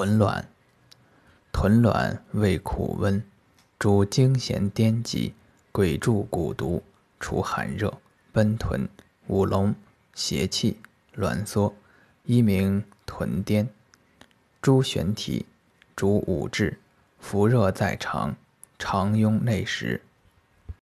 豚卵，豚卵味苦温，主惊痫癫疾，鬼疰蛊毒，除寒热，奔豚、五龙、邪气、挛缩，一名豚癫。猪玄体，主五志，伏热在肠，肠痈内实。